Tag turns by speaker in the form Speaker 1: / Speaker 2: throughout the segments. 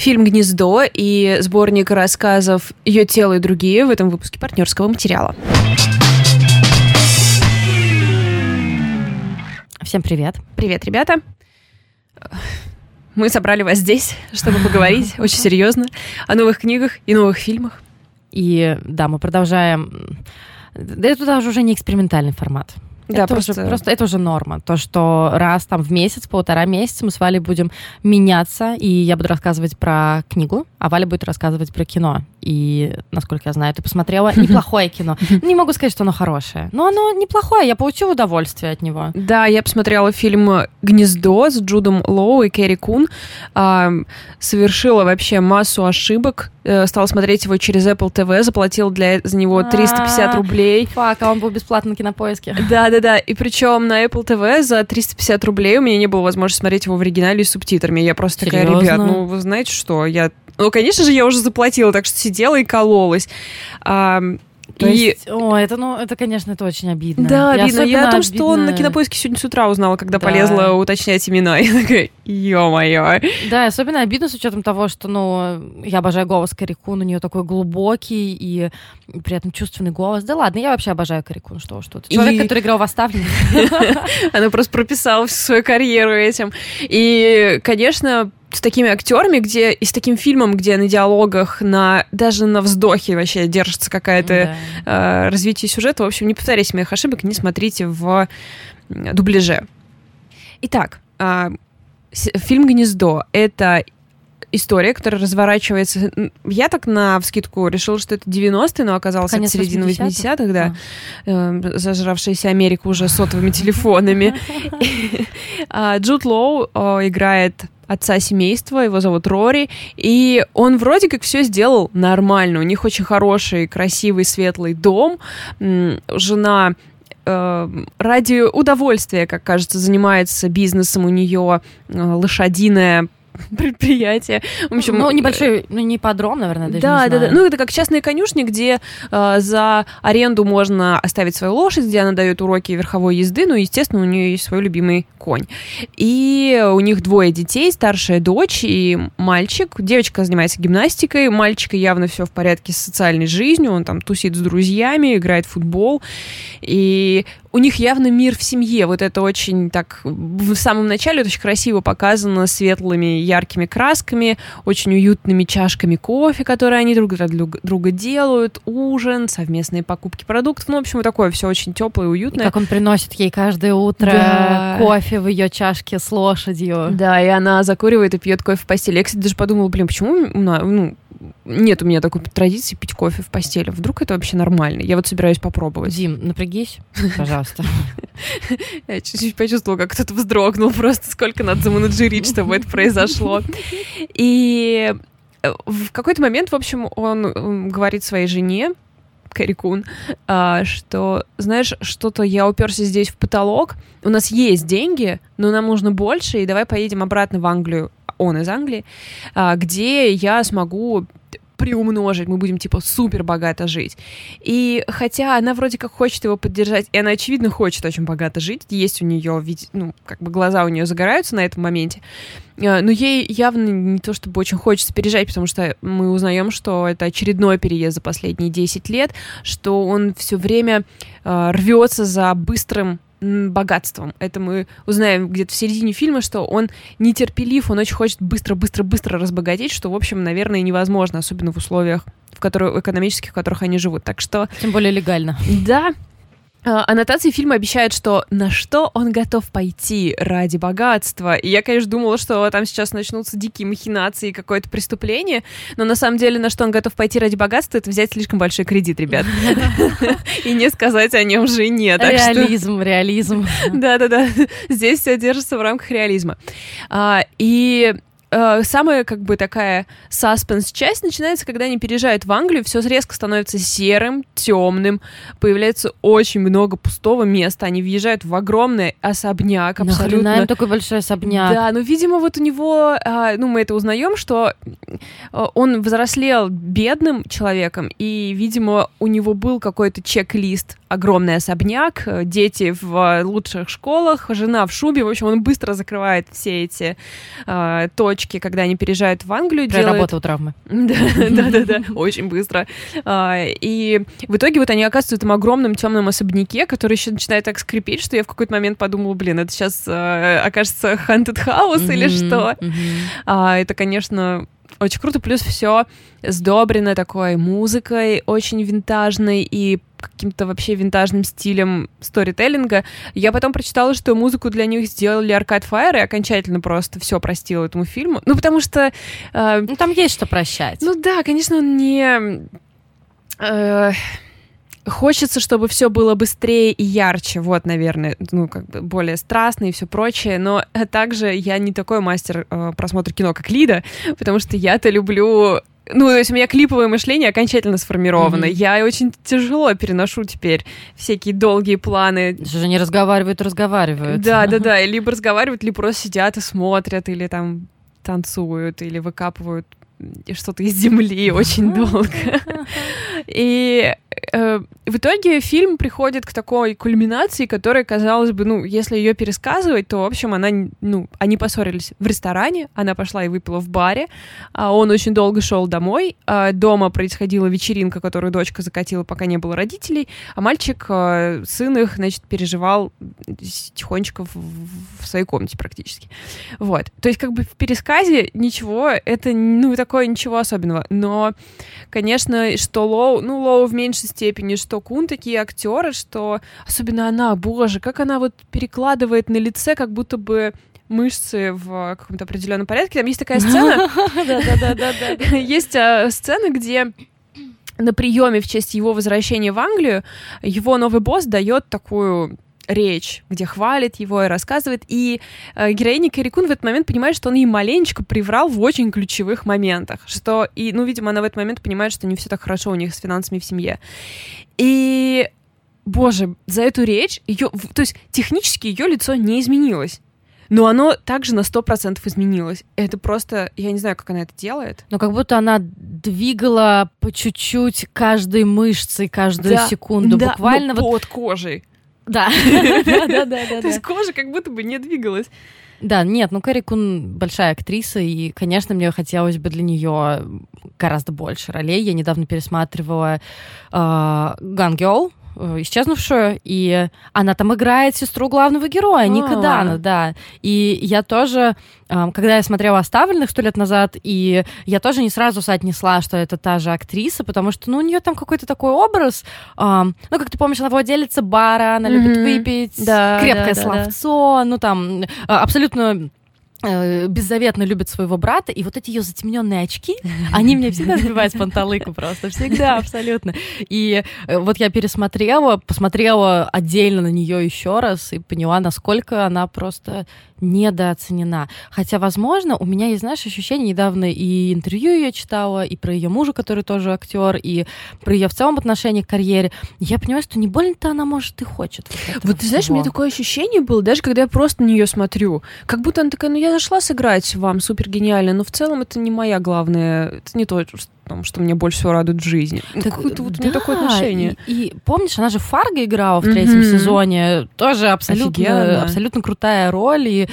Speaker 1: фильм «Гнездо» и сборник рассказов «Ее тело и другие» в этом выпуске партнерского материала.
Speaker 2: Всем привет.
Speaker 1: Привет, ребята. Мы собрали вас здесь, чтобы поговорить очень серьезно о новых книгах и новых фильмах.
Speaker 2: И да, мы продолжаем... Да это даже уже не экспериментальный формат. Да, это просто... Уже, просто это уже норма. То, что раз там в месяц, полтора месяца мы с Валей будем меняться, и я буду рассказывать про книгу, а Валя будет рассказывать про кино. И, насколько я знаю, ты посмотрела неплохое кино. Не могу сказать, что оно хорошее, но оно неплохое, я получила удовольствие от него.
Speaker 1: Да, я посмотрела фильм «Гнездо» с Джудом Лоу и Керри Кун. Совершила вообще массу ошибок. Э, стала смотреть его через Apple TV, заплатила для, за него 350 рублей.
Speaker 2: Фак, а он был бесплатно на кинопоиске.
Speaker 1: Да, да, да. И причем на Apple TV за 350 рублей у меня не было возможности смотреть его в оригинале с субтитрами. Я просто Серьезно? такая, ребят, ну вы знаете что, я ну, конечно же, я уже заплатила, так что сидела и кололась. А,
Speaker 2: то и... есть, о, это, ну, это, конечно, это очень обидно.
Speaker 1: Да, я обидно. Я о том, что он на кинопоиске сегодня с утра узнала, когда да. полезла уточнять имена. Я такая, ё-моё.
Speaker 2: Да, особенно обидно с учетом того, что, ну, я обожаю голос Карикун, у нее такой глубокий и при этом чувственный голос. Да ладно, я вообще обожаю Карикун, что что Человек, и... который играл в Оставленник.
Speaker 1: Она просто прописала всю свою карьеру этим. И, конечно, с такими актерами, где и с таким фильмом, где на диалогах, на даже на вздохе вообще держится какая-то да. э, развитие сюжета. В общем, не повторяйте моих ошибок, не смотрите в дубляже. Итак, э, фильм «Гнездо» — это история, которая разворачивается... Я так на вскидку решила, что это 90-е, но оказалось Конец это середина 80-х, 80 да. А. Э, зажравшаяся Америка уже сотовыми телефонами. А, Джуд Лоу играет отца семейства, его зовут Рори, и он вроде как все сделал нормально. У них очень хороший, красивый, светлый дом. Жена э, ради удовольствия, как кажется, занимается бизнесом. У нее э, лошадиная предприятие.
Speaker 2: В общем, ну, небольшой, ну, не подром, наверное, даже
Speaker 1: да, да, да. Ну, это как частные конюшни, где э, за аренду можно оставить свою лошадь, где она дает уроки верховой езды, ну, естественно, у нее есть свой любимый конь. И у них двое детей, старшая дочь и мальчик. Девочка занимается гимнастикой, мальчика явно все в порядке с социальной жизнью, он там тусит с друзьями, играет в футбол. И у них явно мир в семье. Вот это очень так в самом начале это очень красиво показано светлыми, яркими красками, очень уютными чашками кофе, которые они друг для друга делают, ужин, совместные покупки продуктов. Ну, в общем, вот такое все очень теплое и уютное.
Speaker 2: И как он приносит ей каждое утро да. кофе в ее чашке с лошадью.
Speaker 1: Да, и она закуривает и пьет кофе в постели. Я, кстати, даже подумала, блин, почему ну, нет у меня такой традиции пить кофе в постели. Вдруг это вообще нормально? Я вот собираюсь попробовать.
Speaker 2: Дим, напрягись, пожалуйста.
Speaker 1: Я чуть-чуть почувствовала, как кто-то вздрогнул. Просто сколько надо заменеджерить, чтобы это произошло. И э, в какой-то момент, в общем, он говорит своей жене, Карикун, а, что, знаешь, что-то я уперся здесь в потолок, у нас есть деньги, но нам нужно больше, и давай поедем обратно в Англию. Он из Англии, а, где я смогу приумножить, мы будем, типа, супер богато жить. И хотя она вроде как хочет его поддержать, и она, очевидно, хочет очень богато жить, есть у нее, ну, как бы глаза у нее загораются на этом моменте, а, но ей явно не то чтобы очень хочется переезжать, потому что мы узнаем, что это очередной переезд за последние 10 лет, что он все время э, рвется за быстрым богатством. Это мы узнаем где-то в середине фильма, что он нетерпелив, он очень хочет быстро-быстро-быстро разбогатеть, что, в общем, наверное, невозможно, особенно в условиях, в которых, экономических, в которых они живут. Так что...
Speaker 2: Тем более легально.
Speaker 1: Да, аннотации фильма обещают, что на что он готов пойти ради богатства. И я, конечно, думала, что там сейчас начнутся дикие махинации и какое-то преступление, но на самом деле на что он готов пойти ради богатства, это взять слишком большой кредит, ребят. И не сказать о нем жене.
Speaker 2: Реализм, реализм.
Speaker 1: Да-да-да, здесь все держится в рамках реализма. А, и э, самая как бы такая саспенс часть начинается, когда они переезжают в Англию, все резко становится серым, темным, появляется очень много пустого места, они въезжают в огромный особняк абсолютно.
Speaker 2: Нахрена такой большой особняк?
Speaker 1: Да, ну, видимо, вот у него, э, ну, мы это узнаем, что э, он взрослел бедным человеком, и, видимо, у него был какой-то чек-лист, огромный особняк, э, дети в лучших школах, жена в шубе, в общем, он быстро закрывает все эти э, точки дочке, когда они переезжают в Англию,
Speaker 2: делают... травмы.
Speaker 1: Да-да-да, очень быстро. А, и в итоге вот они оказываются в этом огромном темном особняке, который еще начинает так скрипеть, что я в какой-то момент подумала, блин, это сейчас а, окажется Haunted House или что? А, это, конечно, очень круто, плюс все сдобрено такой музыкой, очень винтажной и каким-то вообще винтажным стилем сторителлинга. Я потом прочитала, что музыку для них сделали Arcade Fire, и окончательно просто все простила этому фильму. Ну, потому что...
Speaker 2: Э, ну, там есть что прощать.
Speaker 1: Ну да, конечно, он не... Э, Хочется, чтобы все было быстрее и ярче, вот, наверное, ну, как бы более страстно и все прочее, но также я не такой мастер э, просмотра кино, как Лида, потому что я-то люблю ну, то есть у меня клиповое мышление окончательно сформировано. Mm-hmm. Я очень тяжело переношу теперь всякие долгие планы.
Speaker 2: Же не разговаривают, разговаривают.
Speaker 1: Да, да, да. Либо разговаривают, либо просто сидят и смотрят, или там танцуют, или выкапывают что-то из земли очень долго. И э, в итоге фильм приходит к такой кульминации, которая, казалось бы, ну, если ее пересказывать, то, в общем, она, ну, они поссорились в ресторане, она пошла и выпила в баре, а он очень долго шел домой, а дома происходила вечеринка, которую дочка закатила, пока не было родителей, а мальчик, э, сын их, значит, переживал тихонечко в, в своей комнате практически. Вот. То есть, как бы в пересказе ничего, это, ну, такое ничего особенного, но, конечно, что Лоу, ну, Лоу в меньшей степени, что Кун такие актеры, что особенно она, боже, как она вот перекладывает на лице, как будто бы мышцы в каком-то определенном порядке. Там есть такая сцена. Есть а, сцена, где на приеме в честь его возвращения в Англию его новый босс дает такую речь, где хвалит его и рассказывает. И э, героиня Кэрри Кун в этот момент понимает, что он ей маленечко приврал в очень ключевых моментах. Что, и, ну, видимо, она в этот момент понимает, что не все так хорошо у них с финансами в семье. И, боже, за эту речь, ее, то есть технически ее лицо не изменилось. Но оно также на сто процентов изменилось. Это просто, я не знаю, как она это делает.
Speaker 2: Но как будто она двигала по чуть-чуть каждой мышцей каждую да, секунду. Да, буквально
Speaker 1: вот под кожей.
Speaker 2: Да.
Speaker 1: То есть кожа как будто бы не двигалась.
Speaker 2: Да, нет, ну Кэрри Кун большая актриса, и, конечно, мне хотелось бы для нее гораздо больше ролей. Я недавно пересматривала э, Э, исчезнувшую, и она там играет сестру главного героя, Ника а. Дана, да. И я тоже, когда я смотрела «Оставленных» сто лет назад, и я тоже не сразу соотнесла, что это та же актриса, потому что, ну, у нее там какой-то такой образ, ну, как ты помнишь, она владелица бара, она любит выпить, крепкое словцо, ну, там, а, абсолютно Э, беззаветно любит своего брата, и вот эти ее затемненные очки, они меня всегда сбивают с панталыку просто, всегда, абсолютно. И э, вот я пересмотрела, посмотрела отдельно на нее еще раз и поняла, насколько она просто недооценена. Хотя, возможно, у меня есть, знаешь, ощущение, недавно и интервью ее читала, и про ее мужа, который тоже актер, и про ее в целом отношение к карьере. Я понимаю, что не больно-то она, может, и хочет.
Speaker 1: Вот, вот ты знаешь, у меня такое ощущение было, даже когда я просто на нее смотрю, как будто она такая, ну я зашла сыграть вам супер гениально, но в целом это не моя главная, это не то, том, что мне больше всего радует в жизни. Так, Какое-то вот да, у меня такое отношение.
Speaker 2: И, и помнишь, она же Фарго играла в третьем mm-hmm. сезоне, тоже абсолютно, абсолютно крутая роль, и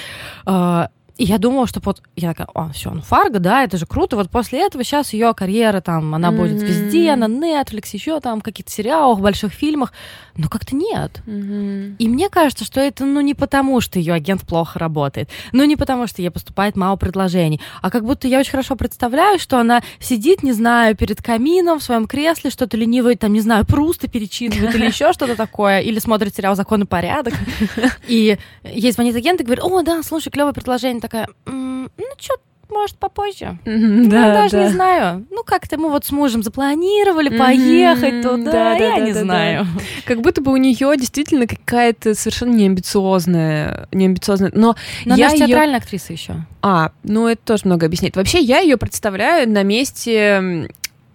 Speaker 2: э, и я думала, что вот я такая, о, все, ну Фарго, да, это же круто. Вот после этого сейчас ее карьера там, она mm-hmm. будет везде, на Netflix, еще там каких-то сериалах, больших фильмах. Но как-то нет. Mm-hmm. И мне кажется, что это, ну, не потому, что ее агент плохо работает, ну, не потому, что ей поступает мало предложений, а как будто я очень хорошо представляю, что она сидит, не знаю, перед камином в своем кресле, что-то ленивое, там, не знаю, просто перечитывает или еще что-то такое, или смотрит сериал «Закон и порядок». И ей звонит агент и говорит, о, да, слушай, клевое предложение, такая, ну что, может, попозже. Mm-hmm, да, даже да. не знаю. Ну, как-то мы вот с мужем запланировали mm-hmm, поехать туда, да, я да, не да, знаю. Да.
Speaker 1: Как будто бы у нее действительно какая-то совершенно неамбициозная, неамбициозная. Но,
Speaker 2: Но я она же театральная актриса еще.
Speaker 1: А, ну это тоже много объясняет. Вообще, я ее представляю на месте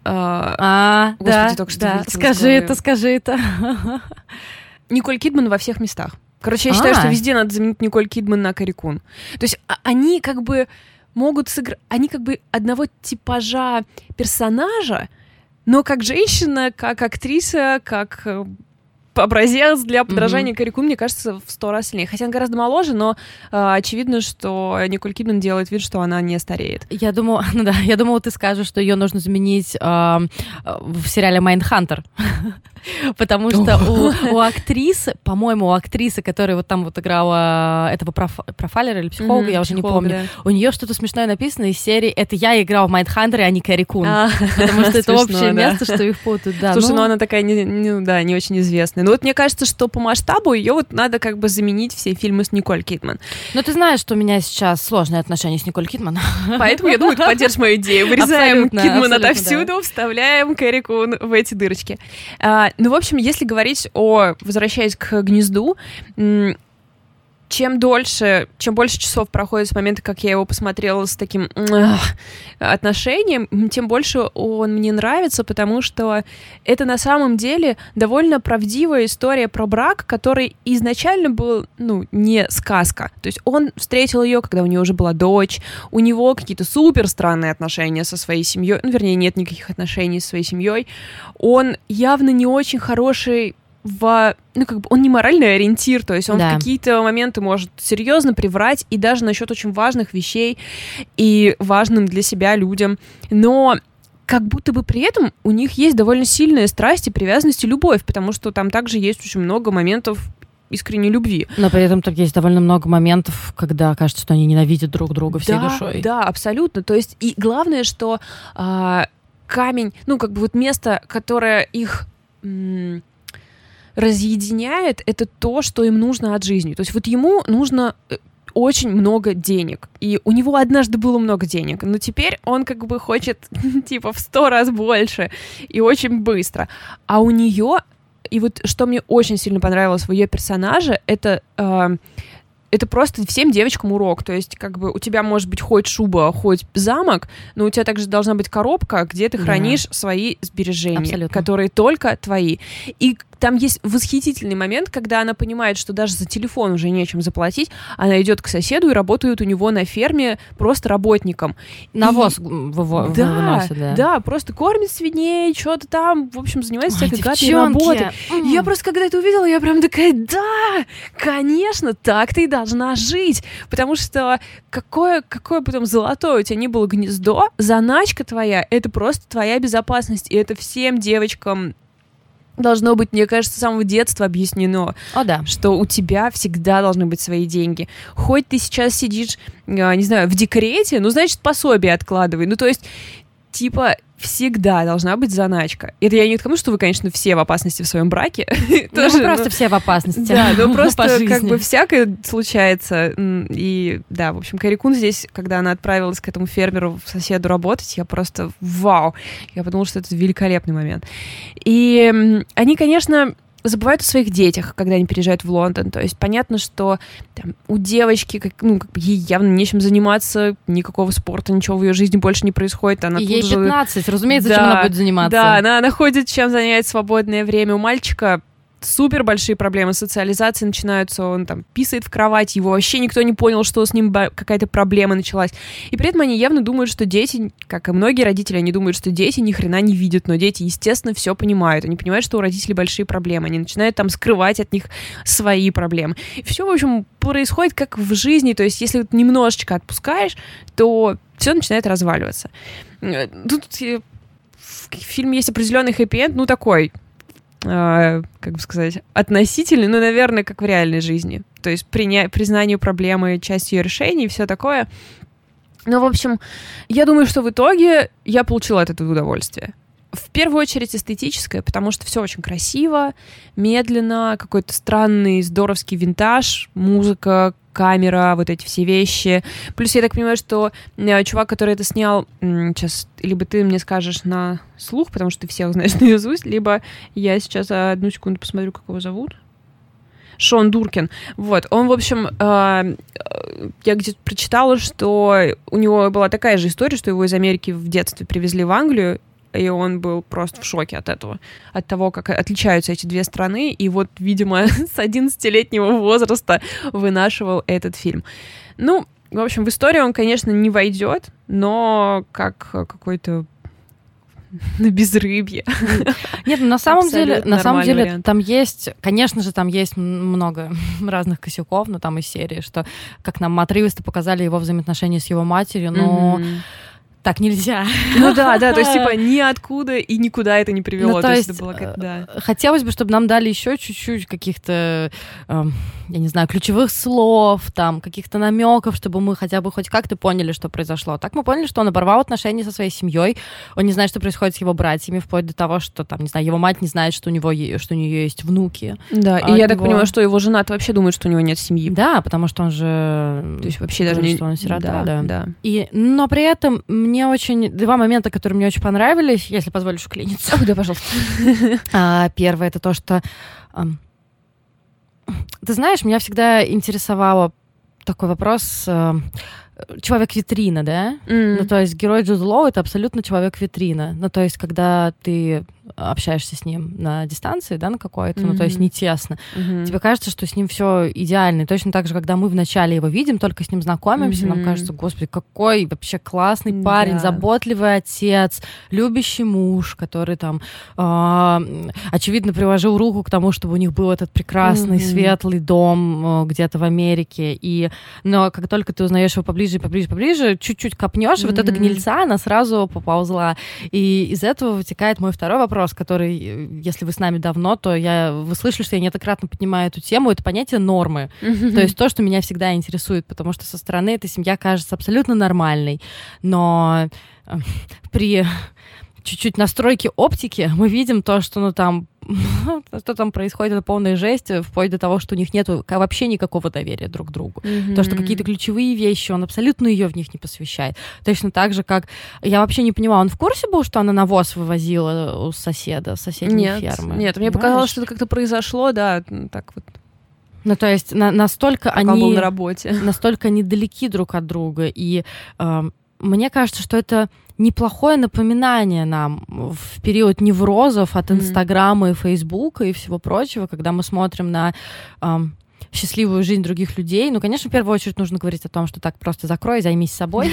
Speaker 2: а, а Господи, да, только что да. Скажи это, скажи это.
Speaker 1: Николь Кидман во всех местах. Короче, я считаю, что а. везде надо заменить Николь Кидман на Карикун. То есть а, они как бы могут сыграть... Они как бы одного типажа персонажа, но как женщина, как актриса, как э, образец для подражания mm-hmm. Карику, мне кажется, в сто раз сильнее. Хотя она гораздо моложе, но э, очевидно, что Николь Кидман делает вид, что она не стареет.
Speaker 2: Я думаю, ну да, я думала, ты скажешь, что ее нужно заменить э, в сериале Майндхантер. Потому что у, у актрисы, по-моему, у актрисы, которая вот там вот играла этого проф, профайлера или психолога, mm-hmm, я уже не помню, да. у нее что-то смешное написано из серии «Это я играл в Майндхантере, а не Кэрри Кун». А, потому что это общее место, что их путают.
Speaker 1: Слушай, ну, ну она такая, да, не очень известная. Но вот мне кажется, что по масштабу ее вот надо как бы заменить все фильмы с Николь Кидман.
Speaker 2: Но ты знаешь, что у меня сейчас сложные отношения с Николь Кидман.
Speaker 1: Поэтому я думаю, ты поддержишь мою идею. Вырезаем Кидман отовсюду, вставляем Кэрри Кун в эти дырочки. А, ну, в общем, если говорить о... Возвращаясь к гнезду, чем дольше, чем больше часов проходит с момента, как я его посмотрела с таким эх, отношением, тем больше он мне нравится, потому что это на самом деле довольно правдивая история про брак, который изначально был, ну, не сказка. То есть он встретил ее, когда у нее уже была дочь, у него какие-то супер странные отношения со своей семьей, ну, вернее, нет никаких отношений со своей семьей. Он явно не очень хороший в, ну, как бы он не моральный ориентир, то есть он да. в какие-то моменты может серьезно приврать, и даже насчет очень важных вещей и важным для себя людям. Но как будто бы при этом у них есть довольно сильная страсть и привязанность и любовь, потому что там также есть очень много моментов искренней любви.
Speaker 2: Но при этом там есть довольно много моментов, когда кажется, что они ненавидят друг друга всей
Speaker 1: да,
Speaker 2: душой.
Speaker 1: Да, абсолютно. То есть и главное, что а, камень, ну как бы вот место, которое их м- разъединяет, это то, что им нужно от жизни. То есть вот ему нужно э, очень много денег. И у него однажды было много денег, но теперь он как бы хочет типа в сто раз больше и очень быстро. А у нее, и вот что мне очень сильно понравилось в ее персонаже, это э, это просто всем девочкам урок. То есть, как бы у тебя может быть хоть шуба, хоть замок, но у тебя также должна быть коробка, где ты хранишь да. свои сбережения, Абсолютно. которые только твои. И там есть восхитительный момент, когда она понимает, что даже за телефон уже нечем заплатить, она идет к соседу и работает у него на ферме просто работником.
Speaker 2: Навоз и... выво- да, выносит, да.
Speaker 1: Да, просто кормит свиней, что-то там, в общем, занимается всякой гадкой работой. Mm. Я просто, когда это увидела, я прям такая, да, конечно, так ты и должна жить, потому что какое, какое потом золотое у тебя не было гнездо, заначка твоя — это просто твоя безопасность, и это всем девочкам должно быть, мне кажется, с самого детства объяснено,
Speaker 2: О, да.
Speaker 1: что у тебя всегда должны быть свои деньги. Хоть ты сейчас сидишь, а, не знаю, в декрете, ну, значит, пособие откладывай. Ну, то есть, типа, всегда должна быть заначка. Это я не к тому, что вы, конечно, все в опасности в своем браке.
Speaker 2: Ну, Тоже, просто ну, все в опасности.
Speaker 1: Да, но просто как бы всякое случается. И да, в общем, Карикун здесь, когда она отправилась к этому фермеру, соседу работать, я просто вау. Я подумала, что это великолепный момент. И они, конечно, забывают о своих детях, когда они переезжают в Лондон. То есть понятно, что там, у девочки, как, ну, как бы ей явно нечем заниматься, никакого спорта, ничего в ее жизни больше не происходит. Она
Speaker 2: ей 15, же... разумеется, да, чем она будет заниматься.
Speaker 1: Да, она находит, чем занять свободное время. У мальчика супер большие проблемы социализации начинаются, он там писает в кровать, его вообще никто не понял, что с ним какая-то проблема началась. И при этом они явно думают, что дети, как и многие родители, они думают, что дети ни хрена не видят, но дети, естественно, все понимают. Они понимают, что у родителей большие проблемы, они начинают там скрывать от них свои проблемы. И все, в общем, происходит как в жизни, то есть если вот немножечко отпускаешь, то все начинает разваливаться. Э, тут э, в фильме есть определенный хэппи-энд, ну такой, э, как бы сказать, относительный, ну, наверное, как в реальной жизни. То есть приня- признание проблемы частью ее решения и все такое. Ну, в общем, я думаю, что в итоге я получила от этого удовольствие. В первую очередь эстетическое, потому что все очень красиво, медленно, какой-то странный, здоровский винтаж, музыка, камера, вот эти все вещи. Плюс я так понимаю, что э, чувак, который это снял, сейчас либо ты мне скажешь на слух, потому что ты всех знаешь наизусть, либо я сейчас одну секунду посмотрю, как его зовут. Шон Дуркин. Вот, он, в общем, э, я где-то прочитала, что у него была такая же история, что его из Америки в детстве привезли в Англию, и он был просто в шоке от этого, от того, как отличаются эти две страны, и вот, видимо, с 11-летнего возраста вынашивал этот фильм. Ну, в общем, в историю он, конечно, не войдет, но как какой-то на безрыбье.
Speaker 2: Нет, ну, на самом деле, на самом деле там есть, конечно же, там есть много разных косяков, но там из серии, что как нам отрывисто показали его взаимоотношения с его матерью, но mm-hmm так нельзя.
Speaker 1: Ну да, да, то есть типа ниоткуда и никуда это не привело. Ну, то, то есть, это было как, да.
Speaker 2: Э, хотелось бы, чтобы нам дали еще чуть-чуть каких-то, э, я не знаю, ключевых слов, там, каких-то намеков, чтобы мы хотя бы хоть как-то поняли, что произошло. Так мы поняли, что он оборвал отношения со своей семьей, он не знает, что происходит с его братьями, вплоть до того, что там, не знаю, его мать не знает, что у него что у нее есть внуки.
Speaker 1: Да, и я него... так понимаю, что его жена вообще думает, что у него нет семьи.
Speaker 2: Да, потому что он же...
Speaker 1: То есть вообще даже не...
Speaker 2: Что он сирота, да, да. да. И, но при этом мне очень... Два момента, которые мне очень понравились, если позволишь уклиниться.
Speaker 1: Да, пожалуйста.
Speaker 2: А, первое — это то, что... Ты знаешь, меня всегда интересовало такой вопрос человек-витрина, да? Mm. Ну, то есть герой Джуд Лоу — это абсолютно человек-витрина. Ну, то есть когда ты общаешься с ним на дистанции, да, на какой-то, mm-hmm. ну, то есть не тесно, mm-hmm. тебе кажется, что с ним все идеально. И точно так же, когда мы вначале его видим, только с ним знакомимся, mm-hmm. нам кажется, господи, какой вообще классный парень, yeah. заботливый отец, любящий муж, который там, э, очевидно, приложил руку к тому, чтобы у них был этот прекрасный, mm-hmm. светлый дом э, где-то в Америке. И, но как только ты узнаешь его поближе, поближе, поближе, чуть-чуть копнешь, mm-hmm. вот эта гнильца, она сразу поползла. И из этого вытекает мой второй вопрос вопрос, который, э, если вы с нами давно, то я, вы слышали, что я неоднократно поднимаю эту тему, это понятие нормы. То есть то, что меня всегда интересует, потому что со стороны эта семья кажется абсолютно нормальной, но э, при чуть-чуть настройки оптики мы видим то, что ну там что там происходит, это полная жесть, вплоть до того, что у них нет вообще никакого доверия друг к другу. Mm-hmm. То, что какие-то ключевые вещи, он абсолютно ее в них не посвящает. Точно так же, как... Я вообще не понимала, он в курсе был, что она навоз вывозила у соседа, соседней
Speaker 1: нет,
Speaker 2: фермы?
Speaker 1: Нет, мне показалось, что это как-то произошло, да, так вот
Speaker 2: ну, то есть на, настолько
Speaker 1: Пока
Speaker 2: они...
Speaker 1: был на работе.
Speaker 2: Настолько они далеки друг от друга. И э, мне кажется, что это неплохое напоминание нам в период неврозов от Инстаграма mm-hmm. и Фейсбука и всего прочего, когда мы смотрим на эм, счастливую жизнь других людей. Ну, конечно, в первую очередь нужно говорить о том, что так просто закрой, займись собой.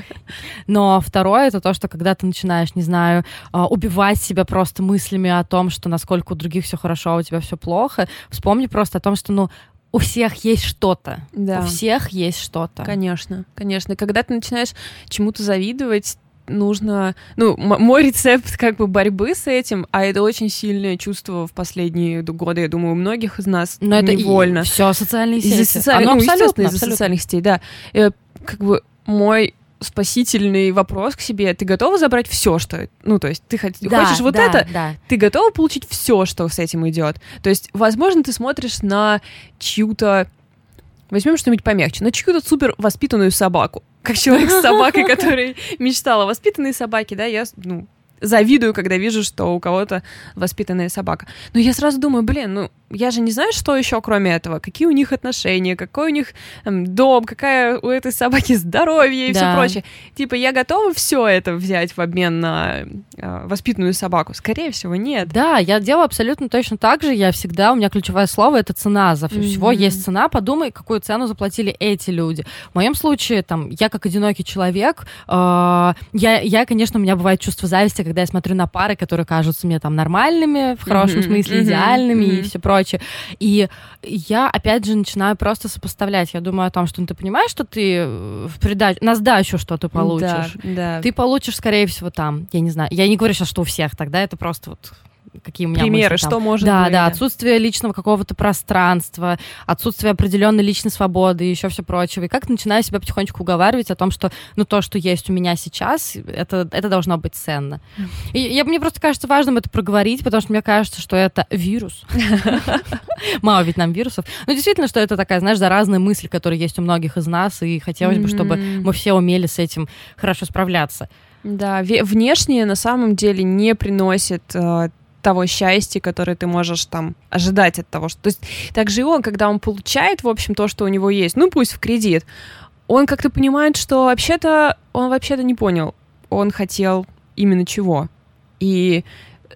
Speaker 2: Но второе это то, что когда ты начинаешь, не знаю, а, убивать себя просто мыслями о том, что насколько у других все хорошо, а у тебя все плохо, вспомни просто о том, что, ну, у всех есть что-то. Да. У всех есть что-то.
Speaker 1: Конечно, конечно. Когда ты начинаешь чему-то завидовать, нужно... Ну, мой рецепт как бы борьбы с этим, а это очень сильное чувство в последние годы, я думаю, у многих из нас Но невольно.
Speaker 2: это все социальные сети.
Speaker 1: Из-за социальных, ну, естественно, из-за социальных сетей, да. И, как бы мой спасительный вопрос к себе. Ты готова забрать все, что... Ну, то есть ты хот... да, хочешь вот да, это, да. ты готова получить все, что с этим идет. То есть, возможно, ты смотришь на чью-то... Возьмем что-нибудь помягче. На чью-то супер воспитанную собаку. Как человек с собакой, который мечтал о воспитанной собаке, да, я, ну, завидую, когда вижу, что у кого-то воспитанная собака. Но я сразу думаю, блин, ну я же не знаю, что еще кроме этого, какие у них отношения, какой у них там, дом, какая у этой собаки здоровье и да. все прочее. Типа я готова все это взять в обмен на э, воспитанную собаку? Скорее всего, нет.
Speaker 2: Да, я делаю абсолютно точно так же. Я всегда, у меня ключевое слово это цена. За mm-hmm. всего есть цена. Подумай, какую цену заплатили эти люди. В моем случае, там, я как одинокий человек, э, я, я, конечно, у меня бывает чувство зависти, когда я смотрю на пары, которые кажутся мне там нормальными, в хорошем mm-hmm, смысле, mm-hmm, идеальными mm-hmm. и все прочее. И я, опять же, начинаю просто сопоставлять. Я думаю о том, что ну, ты понимаешь, что ты в придачу, на сдачу что-то получишь. Да, да. Ты получишь, скорее всего, там, я не знаю. Я не говорю сейчас, что у всех тогда, это просто вот какие у меня
Speaker 1: примеры,
Speaker 2: мысли,
Speaker 1: там. что может
Speaker 2: да,
Speaker 1: быть.
Speaker 2: Да, отсутствие личного какого-то пространства, отсутствие определенной личной свободы и еще все прочее. И как начинаю себя потихонечку уговаривать о том, что ну то, что есть у меня сейчас, это, это должно быть ценно. И я, мне просто кажется важным это проговорить, потому что мне кажется, что это вирус. Мало ведь нам вирусов. Но действительно, что это такая, знаешь, заразная мысль, которая есть у многих из нас, и хотелось бы, чтобы мы все умели с этим хорошо справляться.
Speaker 1: Да, внешнее на самом деле не приносит э, того счастья, которое ты можешь там ожидать от того, что... То есть также и он, когда он получает, в общем, то, что у него есть, ну пусть в кредит, он как-то понимает, что вообще-то он вообще-то не понял, он хотел именно чего. И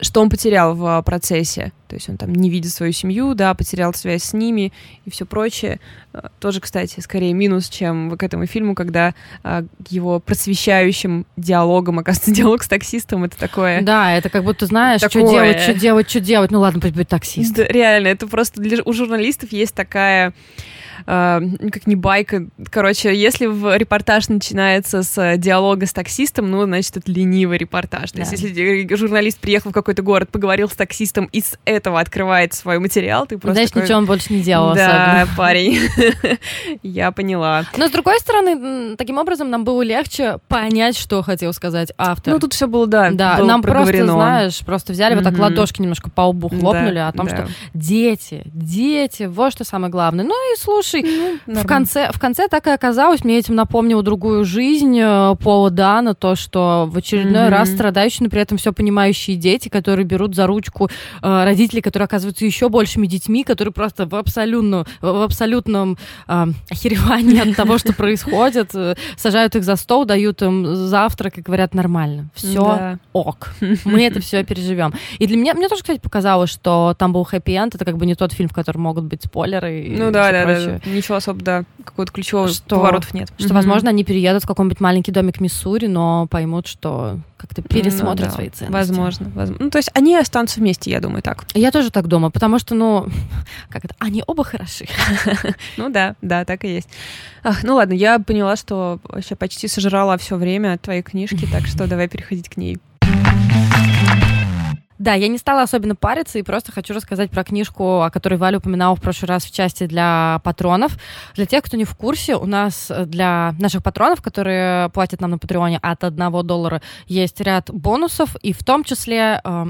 Speaker 1: что он потерял в процессе. То есть он там не видит свою семью, да, потерял связь с ними и все прочее. А, тоже, кстати, скорее минус, чем к этому фильму, когда а, его просвещающим диалогом оказывается диалог с таксистом. Это такое...
Speaker 2: Да, это как будто знаешь, такое... что делать, что делать, что делать. Ну ладно, пусть будет таксист. Да,
Speaker 1: реально, это просто для... у журналистов есть такая э, как не байка. Короче, если в репортаж начинается с диалога с таксистом, ну, значит, это ленивый репортаж. То да. есть, если журналист приехал в какой-то город, поговорил с таксистом и с этого открывает свой материал, ты просто
Speaker 2: Знаешь,
Speaker 1: такой...
Speaker 2: ничего он больше не делал
Speaker 1: Да, особенно. парень. Я поняла.
Speaker 2: Но, с другой стороны, таким образом нам было легче понять, что хотел сказать автор.
Speaker 1: Ну, тут все было, да,
Speaker 2: Да, нам просто, знаешь, просто взяли вот так ладошки немножко по лбу хлопнули о том, что дети, дети, вот что самое главное. Ну и слушай, Слушай, ну, в, конце, в конце так и оказалось, мне этим напомнило другую жизнь э, Пола Дана, то, что в очередной mm-hmm. раз страдающие, но при этом все понимающие дети, которые берут за ручку э, родителей, которые оказываются еще большими детьми, которые просто в, абсолютно, в абсолютном э, охеревании от того, что происходит, э, сажают их за стол, дают им завтрак и говорят нормально, все ок, мы это все переживем. И для меня, мне тоже, кстати, показалось, что там был хэппи-энд, это как бы не тот фильм, в котором могут быть спойлеры.
Speaker 1: Ну да, да, да, ничего особо, да, какого-то ключевого что, поворотов нет.
Speaker 2: Что, mm-hmm. возможно, они переедут в какой-нибудь маленький домик в Миссури, но поймут, что как-то пересмотрят ну, да, свои ценности.
Speaker 1: Возможно, возможно. Ну, то есть они останутся вместе, я думаю, так.
Speaker 2: Я тоже так думаю, потому что, ну, как это, они оба хороши.
Speaker 1: ну да, да, так и есть. Ах, ну ладно, я поняла, что вообще почти сожрала все время твоей книжки, так что давай переходить к ней.
Speaker 2: Да, я не стала особенно париться и просто хочу рассказать про книжку, о которой Валя упоминала в прошлый раз в части для патронов. Для тех, кто не в курсе, у нас для наших патронов, которые платят нам на Патреоне от 1 доллара, есть ряд бонусов, и в том числе э,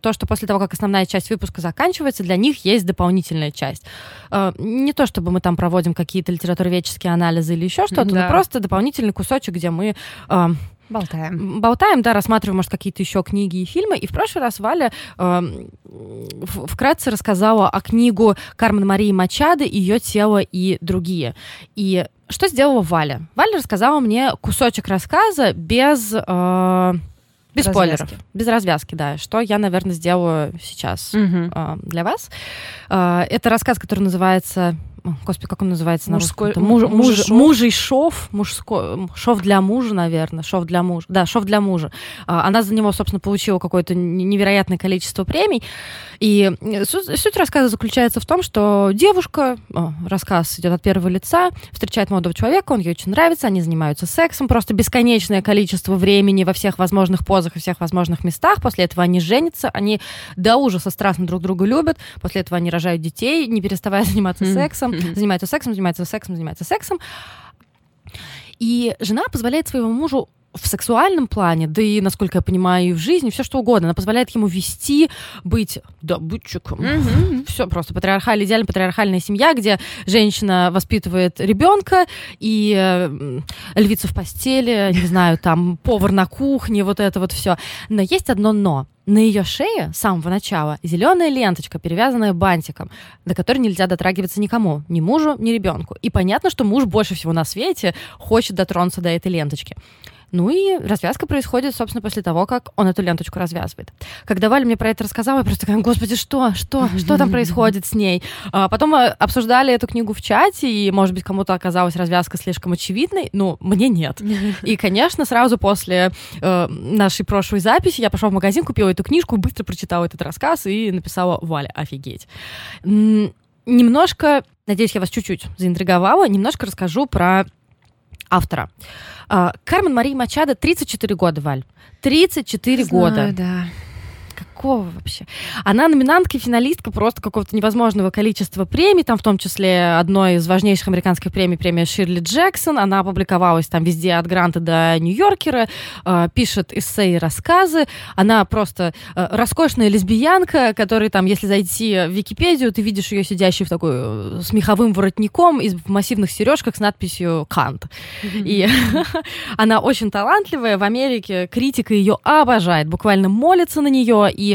Speaker 2: то, что после того, как основная часть выпуска заканчивается, для них есть дополнительная часть. Э, не то, чтобы мы там проводим какие-то литературоведческие анализы или еще что-то, да. но просто дополнительный кусочек, где мы э,
Speaker 1: Болтаем.
Speaker 2: Болтаем, да, рассматриваем, может, какие-то еще книги и фильмы. И в прошлый раз Валя э, вкратце рассказала о книгу Кармен Марии Мачады «Ее тело и другие». И что сделала Валя? Валя рассказала мне кусочек рассказа без... Э, без развязки. спойлеров, без развязки, да. Что я, наверное, сделаю сейчас угу. э, для вас. Э, это рассказ, который называется Господи, как он называется
Speaker 1: Мужской,
Speaker 2: на русском? Муж, муж, мужий шов, мужской, шов для мужа, наверное, шов для мужа. Да, шов для мужа. А, она за него, собственно, получила какое-то невероятное количество премий. И суть, рассказа заключается в том, что девушка, о, рассказ идет от первого лица, встречает молодого человека, он ей очень нравится, они занимаются сексом, просто бесконечное количество времени во всех возможных позах и всех возможных местах. После этого они женятся, они до ужаса страстно друг друга любят, после этого они рожают детей, не переставая заниматься сексом сексом, занимается сексом, занимается сексом, занимается сексом. И жена позволяет своему мужу в сексуальном плане, да и, насколько я понимаю, и в жизни, все что угодно. Она позволяет ему вести, быть добытчиком. Mm-hmm. Все просто патриархальная, идеально патриархальная семья, где женщина воспитывает ребенка и э, львица в постели, не знаю, там повар на кухне, вот это вот все. Но есть одно но. На ее шее с самого начала зеленая ленточка, перевязанная бантиком, до которой нельзя дотрагиваться никому, ни мужу, ни ребенку. И понятно, что муж больше всего на свете хочет дотронуться до этой ленточки. Ну и развязка происходит, собственно, после того, как он эту ленточку развязывает. Когда Валя мне про это рассказала, я просто такая, господи, что, что, что там происходит с ней? А потом мы обсуждали эту книгу в чате, и, может быть, кому-то оказалась развязка слишком очевидной, но мне нет. И, конечно, сразу после э, нашей прошлой записи я пошла в магазин, купила эту книжку, быстро прочитала этот рассказ и написала Валя, офигеть. Немножко, надеюсь, я вас чуть-чуть заинтриговала, немножко расскажу про автора. А, Кармен Мария Мачадо 34 года, Валь. 34 Знаю, года.
Speaker 1: да
Speaker 2: какого вообще? Она номинантка и финалистка просто какого-то невозможного количества премий, там в том числе одной из важнейших американских премий, премия Ширли Джексон. Она опубликовалась там везде от Гранта до Нью-Йоркера, э, пишет эссе и рассказы. Она просто э, роскошная лесбиянка, которая там, если зайти в Википедию, ты видишь ее сидящей в такой э, с меховым воротником и в массивных сережках с надписью «Кант». И она очень талантливая. В Америке критика ее обожает, буквально молится на нее и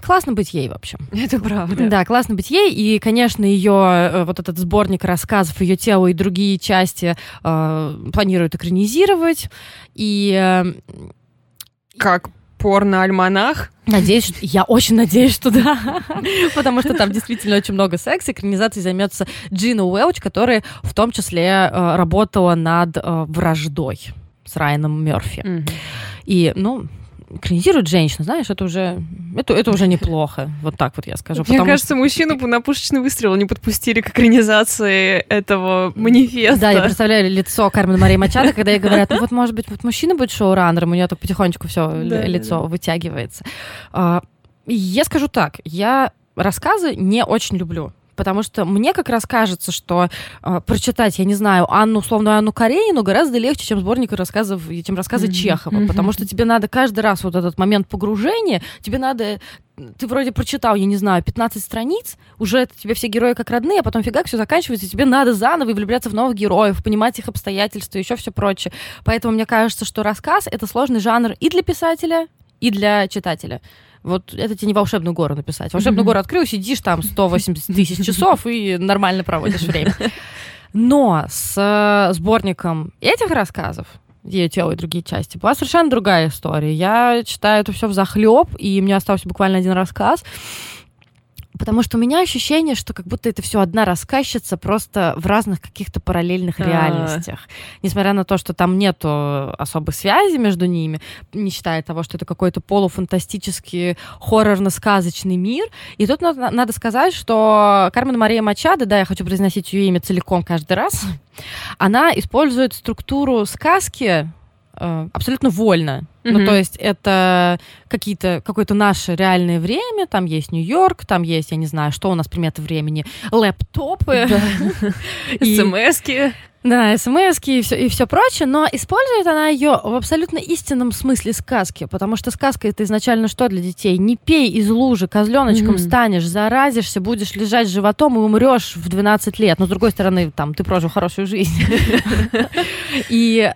Speaker 2: классно быть ей, в общем.
Speaker 1: Это правда.
Speaker 2: Да, классно быть ей. И, конечно, ее э, вот этот сборник рассказов, ее тело и другие части э, планируют экранизировать. И... Э,
Speaker 1: как порно-альманах.
Speaker 2: Надеюсь, я очень надеюсь, что да, потому что там действительно очень много секса. Экранизацией займется Джина Уэлч, которая в том числе э, работала над э, враждой с Райаном Мерфи. Mm-hmm. И, ну, экранизируют женщину, знаешь, это уже, это, это уже неплохо. Вот так вот я скажу.
Speaker 1: Мне кажется, что... мужчину бы на пушечный выстрел не подпустили к экранизации этого манифеста.
Speaker 2: Да, я представляю лицо Кармен Марии Мачада, когда ей говорят, ну вот, может быть, вот мужчина будет шоураннером, у нее так потихонечку все да, лицо да. вытягивается. А, я скажу так, я рассказы не очень люблю потому что мне как раз кажется, что э, прочитать, я не знаю, Анну, условно Анну Каренину гораздо легче, чем сборник рассказов, чем рассказы mm-hmm. Чехова, mm-hmm. потому что тебе надо каждый раз вот этот момент погружения, тебе надо ты вроде прочитал, я не знаю, 15 страниц, уже тебе все герои как родные, а потом фигак все заканчивается, и тебе надо заново влюбляться в новых героев, понимать их обстоятельства, еще все прочее. Поэтому мне кажется, что рассказ — это сложный жанр и для писателя, и для читателя. Вот это тебе не волшебную гору написать. Волшебную гору открыл, сидишь там 180 тысяч часов и нормально проводишь время. Но с э, сборником этих рассказов ее тело и другие части. Была совершенно другая история. Я читаю это все в захлеб, и мне остался буквально один рассказ. Потому что у меня ощущение, что как будто это все одна рассказчица просто в разных каких-то параллельных А-а-а. реальностях. Несмотря на то, что там нету особой связи между ними, не считая того, что это какой-то полуфантастический хоррорно-сказочный мир. И тут надо, надо сказать, что Кармен Мария Мачадо, да, я хочу произносить ее имя целиком каждый раз, она использует структуру сказки Э, абсолютно вольно. Mm-hmm. Ну, то есть это какие-то, какое-то наше реальное время, там есть Нью-Йорк, там есть, я не знаю, что у нас приметы времени, лэптопы,
Speaker 1: смс-ки.
Speaker 2: Да, смс и все, и все прочее, но использует она ее в абсолютно истинном смысле сказки, потому что сказка это изначально что для детей? Не пей из лужи, козленочком mm-hmm. станешь, заразишься, будешь лежать животом и умрешь в 12 лет. Но с другой стороны, там, ты прожил хорошую жизнь. И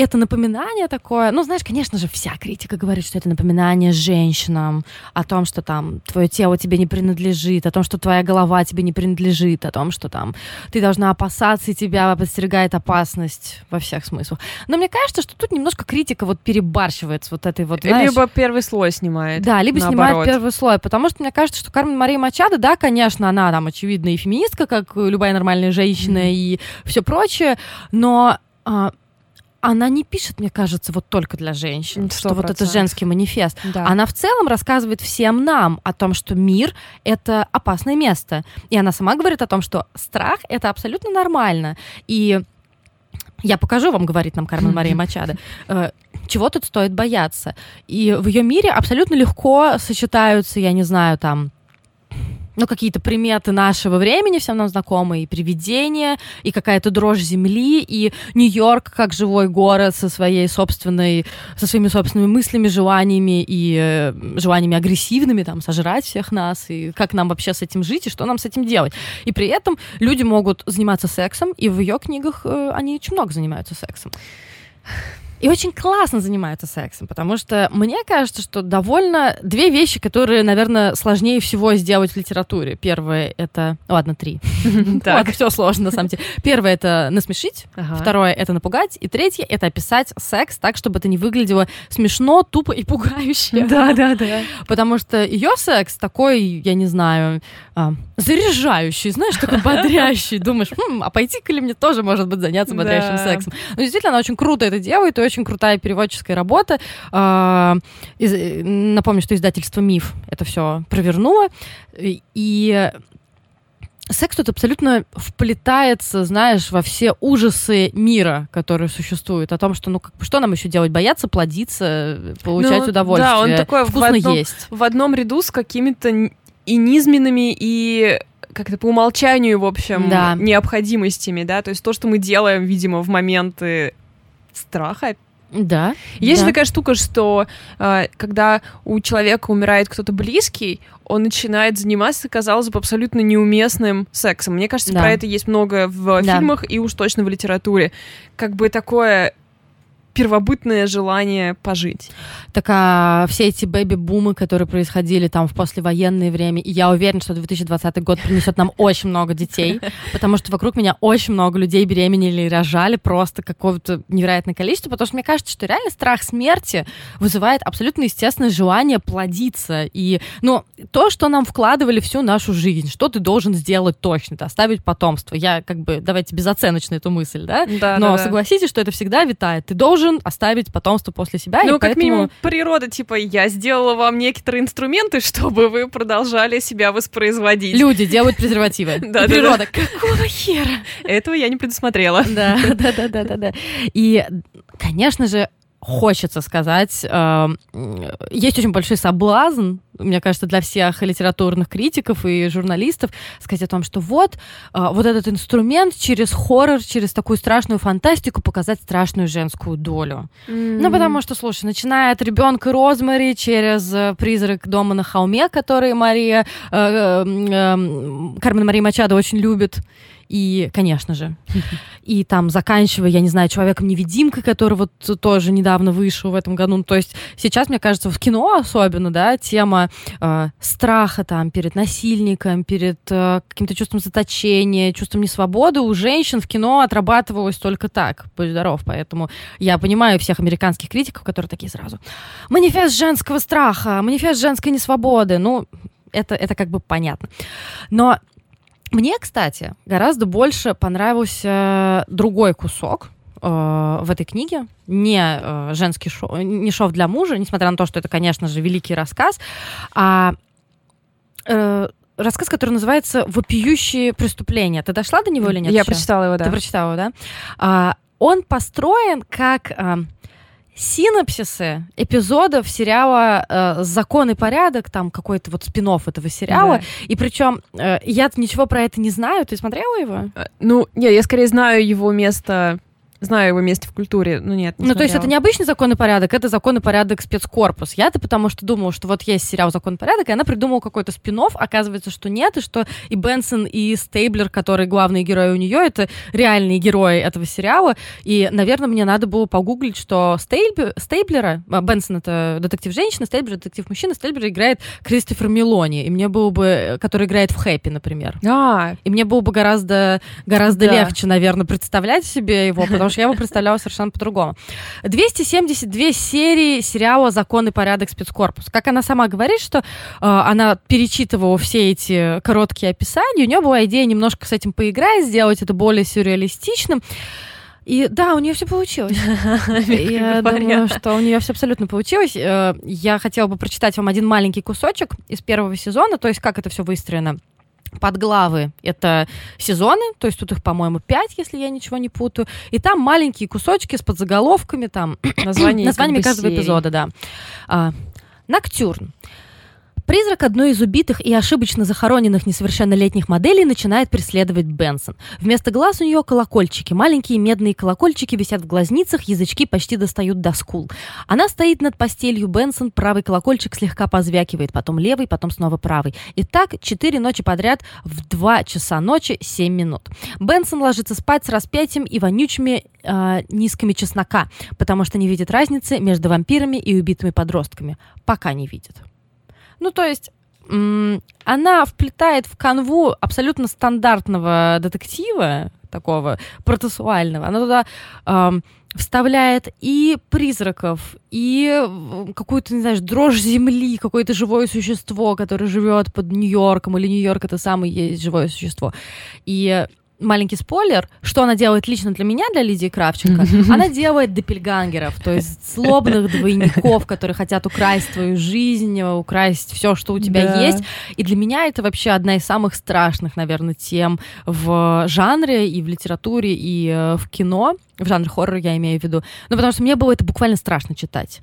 Speaker 2: это напоминание такое, ну, знаешь, конечно же, вся критика говорит, что это напоминание женщинам о том, что там твое тело тебе не принадлежит, о том, что твоя голова тебе не принадлежит, о том, что там ты должна опасаться, и тебя подстерегает опасность во всех смыслах. Но мне кажется, что тут немножко критика вот перебарщивает с вот этой вот, знаешь...
Speaker 1: Либо первый слой снимает.
Speaker 2: Да, либо наоборот. снимает первый слой, потому что мне кажется, что Кармен Мария Мачадо, да, конечно, она там, очевидно, и феминистка, как любая нормальная женщина, mm-hmm. и все прочее, но а, она не пишет, мне кажется, вот только для женщин, 100%. что вот это женский манифест. Да. Она в целом рассказывает всем нам о том, что мир — это опасное место. И она сама говорит о том, что страх — это абсолютно нормально. И я покажу вам, говорит нам Кармен Мария Мачадо, э, чего тут стоит бояться. И в ее мире абсолютно легко сочетаются, я не знаю, там, ну, какие-то приметы нашего времени всем нам знакомы, и привидения, и какая-то дрожь земли, и Нью-Йорк как живой город со своей собственной, со своими собственными мыслями, желаниями и э, желаниями агрессивными, там, сожрать всех нас, и как нам вообще с этим жить, и что нам с этим делать. И при этом люди могут заниматься сексом, и в ее книгах э, они очень много занимаются сексом и очень классно занимаются сексом, потому что мне кажется, что довольно две вещи, которые, наверное, сложнее всего сделать в литературе. Первое — это... Ладно, три. Ладно, все сложно, на самом деле. Первое — это насмешить, второе — это напугать, и третье — это описать секс так, чтобы это не выглядело смешно, тупо и пугающе.
Speaker 1: Да, да, да.
Speaker 2: Потому что ее секс такой, я не знаю, а, заряжающий, знаешь, такой бодрящий. Думаешь, хм, а пойти-ка ли мне тоже, может быть, заняться бодрящим сексом? Но действительно, она очень круто это делает, и очень крутая переводческая работа. А, напомню, что издательство «Миф» это все провернуло. И секс тут абсолютно вплетается, знаешь, во все ужасы мира, которые существуют, о том, что, ну, как что нам еще делать? Бояться плодиться, получать ну, удовольствие,
Speaker 1: да, он такой
Speaker 2: вкусно
Speaker 1: в одном,
Speaker 2: есть.
Speaker 1: В одном ряду с какими-то и низменными, и как-то по умолчанию, в общем, да. необходимостями, да, то есть то, что мы делаем, видимо, в моменты страха,
Speaker 2: да.
Speaker 1: Есть
Speaker 2: да.
Speaker 1: такая штука, что э, когда у человека умирает кто-то близкий, он начинает заниматься, казалось бы, абсолютно неуместным сексом. Мне кажется, да. про это есть много в да. фильмах и уж точно в литературе. Как бы такое первобытное желание пожить.
Speaker 2: Так а все эти бэби-бумы, которые происходили там в послевоенное время, и я уверена, что 2020 год принесет нам очень много детей, потому что вокруг меня очень много людей беременели и рожали просто какого-то невероятное количество, потому что мне кажется, что реально страх смерти вызывает абсолютно естественное желание плодиться. И, ну, то, что нам вкладывали всю нашу жизнь, что ты должен сделать точно, это оставить потомство. Я как бы, давайте безоценочно эту мысль, да?
Speaker 1: Да,
Speaker 2: Но
Speaker 1: да,
Speaker 2: согласитесь, что это всегда витает. Ты должен должен оставить потомство после себя.
Speaker 1: Ну, как
Speaker 2: поэтому...
Speaker 1: минимум, природа, типа, я сделала вам некоторые инструменты, чтобы вы продолжали себя воспроизводить.
Speaker 2: Люди делают презервативы.
Speaker 1: Да,
Speaker 2: природа. Какого хера?
Speaker 1: Этого я не предусмотрела.
Speaker 2: Да, да, да, да, да. И, конечно же, хочется сказать, э, есть очень большой соблазн, мне кажется, для всех литературных критиков и журналистов сказать о том, что вот, э, вот этот инструмент через хоррор, через такую страшную фантастику показать страшную женскую долю. Mm-hmm. Ну, потому что, слушай, начиная от ребенка Розмари через э, призрак дома на холме, который Мария, э, э, э, Кармен Мария Мачадо очень любит, и, конечно же, и там заканчивая, я не знаю, человеком-невидимкой, который вот тоже недавно вышел в этом году. Ну, то есть сейчас, мне кажется, в кино особенно, да, тема э, страха там перед насильником, перед э, каким-то чувством заточения, чувством несвободы у женщин в кино отрабатывалось только так. Будь здоров. Поэтому я понимаю всех американских критиков, которые такие сразу. Манифест женского страха, манифест женской несвободы. Ну, это, это как бы понятно. Но мне, кстати, гораздо больше понравился другой кусок э, в этой книге, не э, женский шоу, не шов для мужа, несмотря на то, что это, конечно же, великий рассказ, а э, рассказ, который называется «Вопиющие преступления». Ты дошла до него или нет?
Speaker 1: Я еще? прочитала его, да.
Speaker 2: Ты прочитала его, да? А, он построен как... А, синопсисы эпизодов сериала э, «Закон и порядок», там какой-то вот спин этого сериала. Да. И причем э, я ничего про это не знаю. Ты смотрела его?
Speaker 1: Э, ну, не, я скорее знаю его место знаю его месте в культуре, но нет.
Speaker 2: Не ну, смотрела. то есть это не обычный закон и порядок, это закон и порядок спецкорпус. Я-то потому что думала, что вот есть сериал «Закон и порядок», и она придумала какой-то спин оказывается, что нет, и что и Бенсон, и Стейблер, которые главные герои у нее, это реальные герои этого сериала. И, наверное, мне надо было погуглить, что Стейб... Стейблера, а, Бенсон это детектив женщина, Стейблер детектив мужчина, Стейблер играет Кристофер Мелони, и мне было бы, который играет в Хэппи, например.
Speaker 1: А.
Speaker 2: И мне было бы гораздо, гораздо да. легче, наверное, представлять себе его, потому потому что я его представляла совершенно по-другому. 272 серии сериала «Закон и порядок спецкорпус». Как она сама говорит, что э, она перечитывала все эти короткие описания, у нее была идея немножко с этим поиграть, сделать это более сюрреалистичным. И да, у нее все получилось. Я думаю, что у нее все абсолютно получилось. Э, я хотела бы прочитать вам один маленький кусочек из первого сезона, то есть как это все выстроено подглавы — это сезоны, то есть тут их, по-моему, пять, если я ничего не путаю. И там маленькие кусочки с подзаголовками, там названиями, названиями каждого эпизода, да. А, Ноктюрн. Призрак одной из убитых и ошибочно захороненных несовершеннолетних моделей начинает преследовать Бенсон. Вместо глаз у нее колокольчики. Маленькие медные колокольчики висят в глазницах, язычки почти достают до скул. Она стоит над постелью Бенсон, правый колокольчик слегка позвякивает, потом левый, потом снова правый. И так четыре ночи подряд в два часа ночи семь минут. Бенсон ложится спать с распятием и вонючими э, низками чеснока, потому что не видит разницы между вампирами и убитыми подростками. Пока не видит. Ну, то есть она вплетает в канву абсолютно стандартного детектива, такого процессуального. Она туда э, вставляет и призраков, и какую-то, не знаю, дрожь земли, какое-то живое существо, которое живет под Нью-Йорком, или Нью-Йорк это самое есть живое существо. И маленький спойлер, что она делает лично для меня, для Лидии Кравченко. Она делает допельгангеров, то есть злобных двойников, которые хотят украсть твою жизнь, украсть все, что у тебя да. есть. И для меня это вообще одна из самых страшных, наверное, тем в жанре и в литературе, и э, в кино. В жанре хоррор я имею в виду. Ну, потому что мне было это буквально страшно читать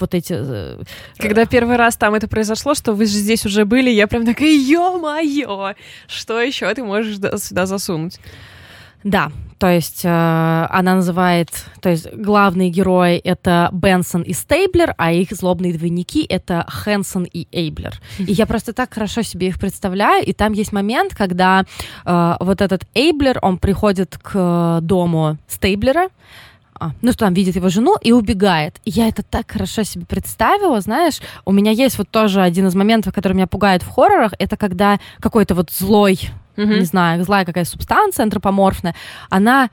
Speaker 2: вот эти... Э,
Speaker 1: Когда первый раз там это произошло, что вы же здесь уже были, я прям такая, ё-моё, что еще ты можешь сюда засунуть?
Speaker 2: Да, то есть э, она называет, то есть главные герои это Бенсон и Стейблер, а их злобные двойники это Хэнсон и Эйблер. И я просто так хорошо себе их представляю, и там есть момент, когда э, вот этот Эйблер, он приходит к дому Стейблера, ну что там видит его жену и убегает. И я это так хорошо себе представила, знаешь, у меня есть вот тоже один из моментов, который меня пугает в хоррорах, это когда какой-то вот злой, mm-hmm. не знаю, злая какая субстанция антропоморфная, она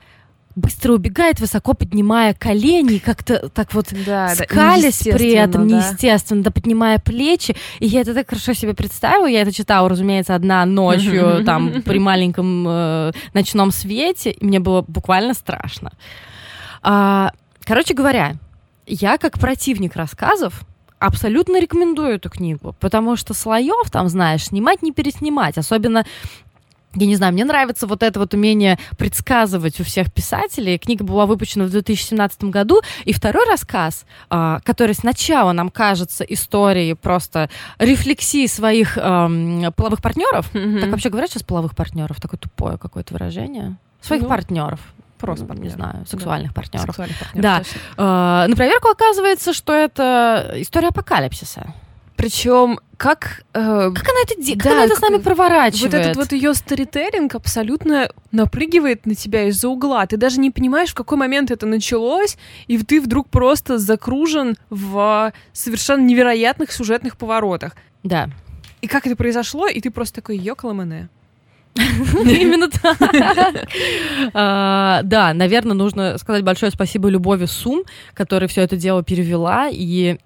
Speaker 2: быстро убегает, высоко поднимая колени, как-то так вот да, скалясь да, при этом да. неестественно, да, поднимая плечи. И я это так хорошо себе представила. Я это читала, разумеется, одна ночью, там, при маленьком э, ночном свете. И мне было буквально страшно. А, короче говоря, я как противник рассказов абсолютно рекомендую эту книгу, потому что слоев там, знаешь, снимать не переснимать, особенно я не знаю, мне нравится вот это вот умение предсказывать у всех писателей. Книга была выпущена в 2017 году, и второй рассказ, э, который сначала нам кажется историей просто рефлексии своих э, половых партнеров. Mm-hmm. Так вообще говорят сейчас половых партнеров? Такое тупое какое-то выражение. Своих ну, партнеров. Просто, ну, не знаю, сексуальных да. партнеров. Сексуальных партнеров да. Э, на проверку оказывается, что это история апокалипсиса.
Speaker 1: Причем как...
Speaker 2: Э, как она это делает? Да, как она это с нами проворачивает?
Speaker 1: Вот этот вот ее старителлинг абсолютно напрыгивает на тебя из-за угла. Ты даже не понимаешь, в какой момент это началось, и ты вдруг просто закружен в совершенно невероятных сюжетных поворотах.
Speaker 2: Да.
Speaker 1: И как это произошло, и ты просто такой, ёкаламане.
Speaker 2: Именно так. А, да, наверное, нужно сказать большое спасибо Любови Сум, которая все это дело перевела, и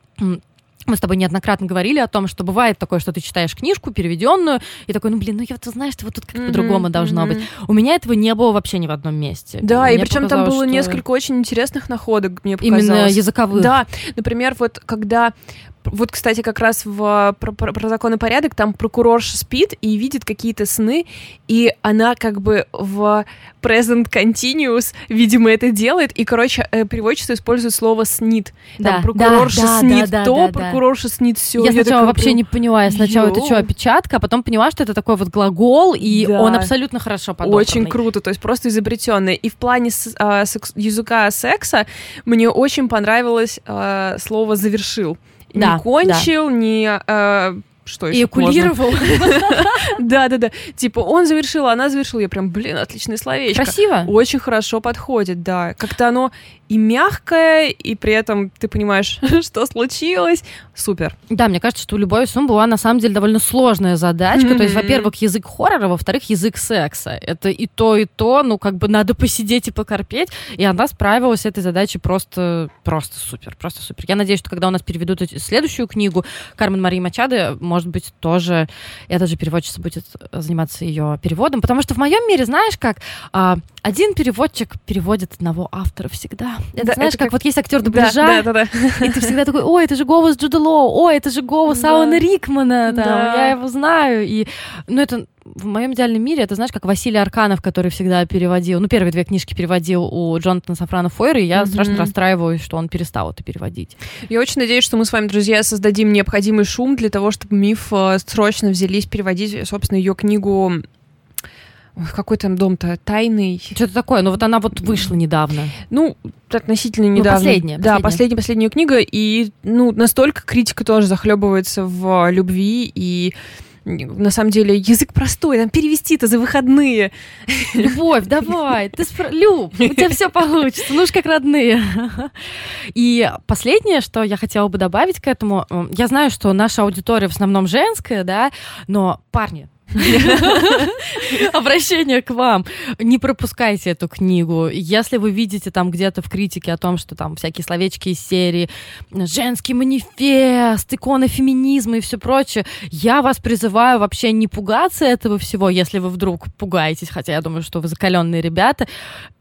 Speaker 2: мы с тобой неоднократно говорили о том, что бывает такое, что ты читаешь книжку переведенную, и такой, ну блин, ну я вот знаешь, что вот тут как-то mm-hmm, по-другому должно mm-hmm. быть. У меня этого не было вообще ни в одном месте.
Speaker 1: Да, мне и причем там было что... несколько очень интересных находок, мне
Speaker 2: показалось. Именно языковых.
Speaker 1: Да, например, вот когда вот, кстати, как раз в, про, про, про закон и порядок там прокурорша спит и видит какие-то сны, и она как бы в present continuous, видимо, это делает, и, короче, э, переводчица использует слово «снит». Там да, прокурорша да, снит да, то, да, прокурорша да. снит все.
Speaker 2: Я, я сначала вообще прям... не поняла, я сначала Йоу. это что, опечатка, а потом поняла, что это такой вот глагол, и да. он абсолютно хорошо подобранный.
Speaker 1: Очень круто, то есть просто изобретенный. И в плане а, секс, языка секса мне очень понравилось а, слово «завершил» да, не кончил, да. не э, что еще?
Speaker 2: Эякулировал.
Speaker 1: Да, да, да. Типа он завершил, она завершила. Я прям, блин, отличное словечко.
Speaker 2: Красиво.
Speaker 1: Очень хорошо подходит, да. Как-то оно и мягкое, и при этом ты понимаешь, что случилось. Супер.
Speaker 2: Да, мне кажется, что у Любови Сум была на самом деле довольно сложная задачка. Mm-hmm. То есть, во-первых, язык хоррора, во-вторых, язык секса. Это и то, и то, ну, как бы надо посидеть и покорпеть. И она справилась с этой задачей просто, просто супер, просто супер. Я надеюсь, что когда у нас переведут следующую книгу Кармен Марии Мачады, может быть, тоже эта же переводчица будет заниматься ее переводом. Потому что в моем мире, знаешь, как а, один переводчик переводит одного автора всегда. Это да, знаешь, это как, как вот есть актер дубляжа, да, да, да, да. и ты всегда такой, ой, это же голос Джуда Лоу, ой, это же голос да. Алана Рикмана, там, да. я его знаю. И, ну, это в моем идеальном мире, это знаешь, как Василий Арканов, который всегда переводил, ну, первые две книжки переводил у Джонатана Сафрана Фойра, и я mm-hmm. страшно расстраиваюсь, что он перестал это переводить.
Speaker 1: Я очень надеюсь, что мы с вами, друзья, создадим необходимый шум для того, чтобы миф э, срочно взялись переводить, собственно, ее книгу какой там дом-то тайный.
Speaker 2: Что-то такое, но вот она вот вышла недавно.
Speaker 1: Ну, относительно ну, недавно.
Speaker 2: Ну, последняя,
Speaker 1: да, последняя, последняя книга, и ну, настолько критика тоже захлебывается в любви, и на самом деле язык простой, там перевести-то за выходные.
Speaker 2: Любовь, давай, ты спро... Люб, у тебя все получится, ну уж как родные. И последнее, что я хотела бы добавить к этому, я знаю, что наша аудитория в основном женская, да, но парни, Обращение к вам. Не пропускайте эту книгу. Если вы видите там где-то в критике о том, что там всякие словечки из серии «Женский манифест», «Икона феминизма» и все прочее, я вас призываю вообще не пугаться этого всего, если вы вдруг пугаетесь, хотя я думаю, что вы закаленные ребята.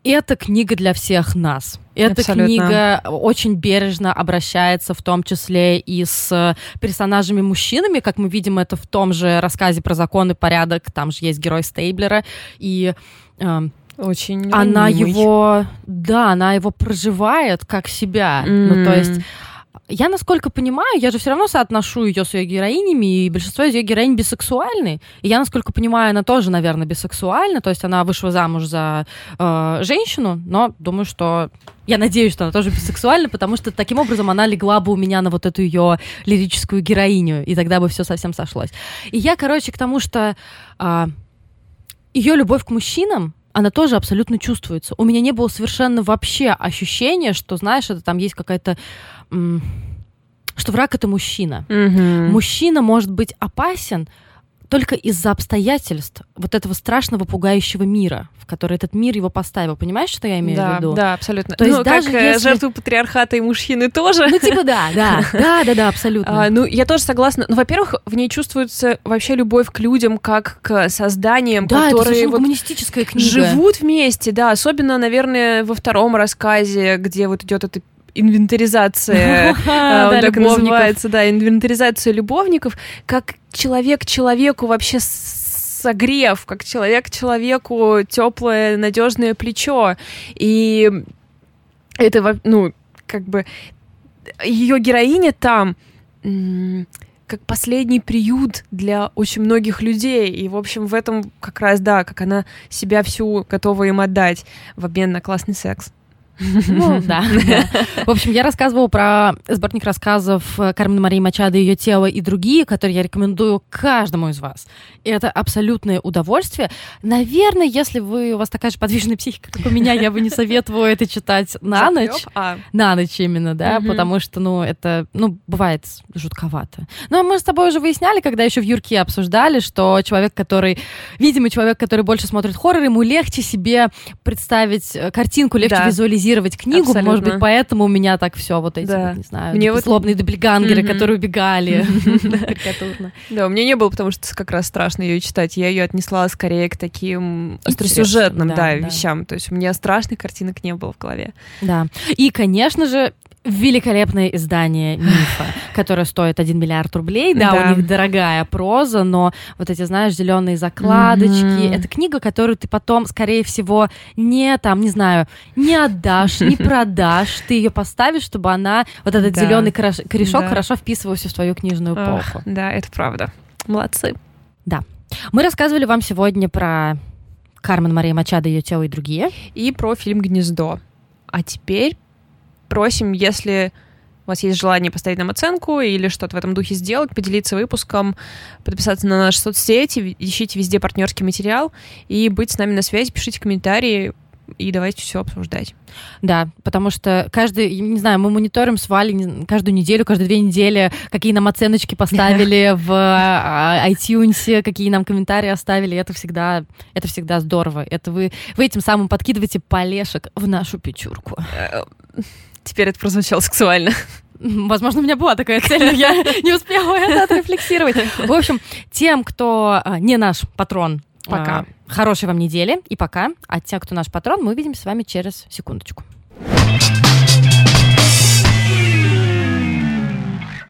Speaker 2: Это книга для всех нас. Эта Абсолютно. книга очень бережно обращается в том числе и с персонажами-мужчинами, как мы видим это в том же рассказе про закон и порядок, там же есть герой Стейблера, и э,
Speaker 1: очень
Speaker 2: она его, да, она его проживает как себя, mm. ну то есть я, насколько понимаю, я же все равно соотношу ее с ее героинями, и большинство из ее героинь бисексуальны. И я, насколько понимаю, она тоже, наверное, бисексуальна, то есть она вышла замуж за э, женщину, но думаю, что я надеюсь, что она тоже бисексуальна, потому что таким образом она легла бы у меня на вот эту ее лирическую героиню, и тогда бы все совсем сошлось. И я, короче, к тому, что э, ее любовь к мужчинам она тоже абсолютно чувствуется. У меня не было совершенно вообще ощущения, что, знаешь, это там есть какая-то что враг это мужчина.
Speaker 1: Угу.
Speaker 2: Мужчина может быть опасен, только из-за обстоятельств вот этого страшного, пугающего мира, в который этот мир его поставил. Понимаешь, что я имею
Speaker 1: да,
Speaker 2: в виду?
Speaker 1: Да, абсолютно. То есть ну, даже как э, если... жертву патриархата и мужчины тоже.
Speaker 2: Ну, типа да, да, да, да, да, абсолютно.
Speaker 1: А, ну, я тоже согласна. Ну, во-первых, в ней чувствуется вообще любовь к людям, как к созданиям,
Speaker 2: да,
Speaker 1: которые
Speaker 2: это вот книга.
Speaker 1: живут вместе, да, особенно, наверное, во втором рассказе, где вот идет эта инвентаризация, так называется, да, инвентаризация любовников, как человек человеку вообще согрев, как человек человеку теплое, надежное плечо. И это, ну, как бы ее героиня там как последний приют для очень многих людей. И, в общем, в этом как раз, да, как она себя всю готова им отдать в обмен на классный секс.
Speaker 2: Ну, да, В общем, я рассказывала про сборник рассказов Кармен Марии Мачадо «Ее тело» и другие, которые я рекомендую каждому из вас. И это абсолютное удовольствие. Наверное, если вы, у вас такая же подвижная психика, как у меня, я бы не советовала это читать на ночь. А. На ночь именно, да, потому что, ну, это, ну, бывает жутковато. Ну, а мы с тобой уже выясняли, когда еще в Юрке обсуждали, что человек, который, видимо, человек, который больше смотрит хоррор, ему легче себе представить э, картинку, легче визуализировать анализировать книгу, Абсолютно. может быть, поэтому у меня так все вот эти, да. вот, не знаю, мне вот... злобные дубльгангеры, mm-hmm. которые убегали.
Speaker 1: Да, у меня не было, потому что как раз страшно ее читать. Я ее отнесла скорее к таким остросюжетным да, вещам. То есть у меня страшных картинок не было в голове.
Speaker 2: Да. И, конечно же, великолепное издание мифа, которое стоит 1 миллиард рублей. Да, да, у них дорогая проза, но вот эти, знаешь, зеленые закладочки. Mm-hmm. Это книга, которую ты потом, скорее всего, не там, не знаю, не отдашь, не продашь. Ты ее поставишь, чтобы она, вот этот да. зеленый корешок, да. хорошо вписывался в твою книжную эпоху.
Speaker 1: Ох, да, это правда. Молодцы.
Speaker 2: Да. Мы рассказывали вам сегодня про Кармен Мария Мачадо, ее тело и другие.
Speaker 1: И про фильм «Гнездо». А теперь просим, если у вас есть желание поставить нам оценку или что-то в этом духе сделать, поделиться выпуском, подписаться на наши соцсети, ищите везде партнерский материал и быть с нами на связи, пишите комментарии, и давайте все обсуждать.
Speaker 2: Да, потому что каждый, не знаю, мы мониторим с Валей каждую неделю, каждые две недели, какие нам оценочки поставили в а, iTunes, какие нам комментарии оставили. Это всегда, это всегда здорово. Это вы, вы этим самым подкидываете полешек в нашу печурку.
Speaker 1: Теперь это прозвучало сексуально.
Speaker 2: Возможно, у меня была такая цель, но я не успела это отрефлексировать. В общем, тем, кто а, не наш патрон,
Speaker 1: пока.
Speaker 2: А, хорошей вам недели и пока. А те, кто наш патрон, мы увидимся с вами через секундочку.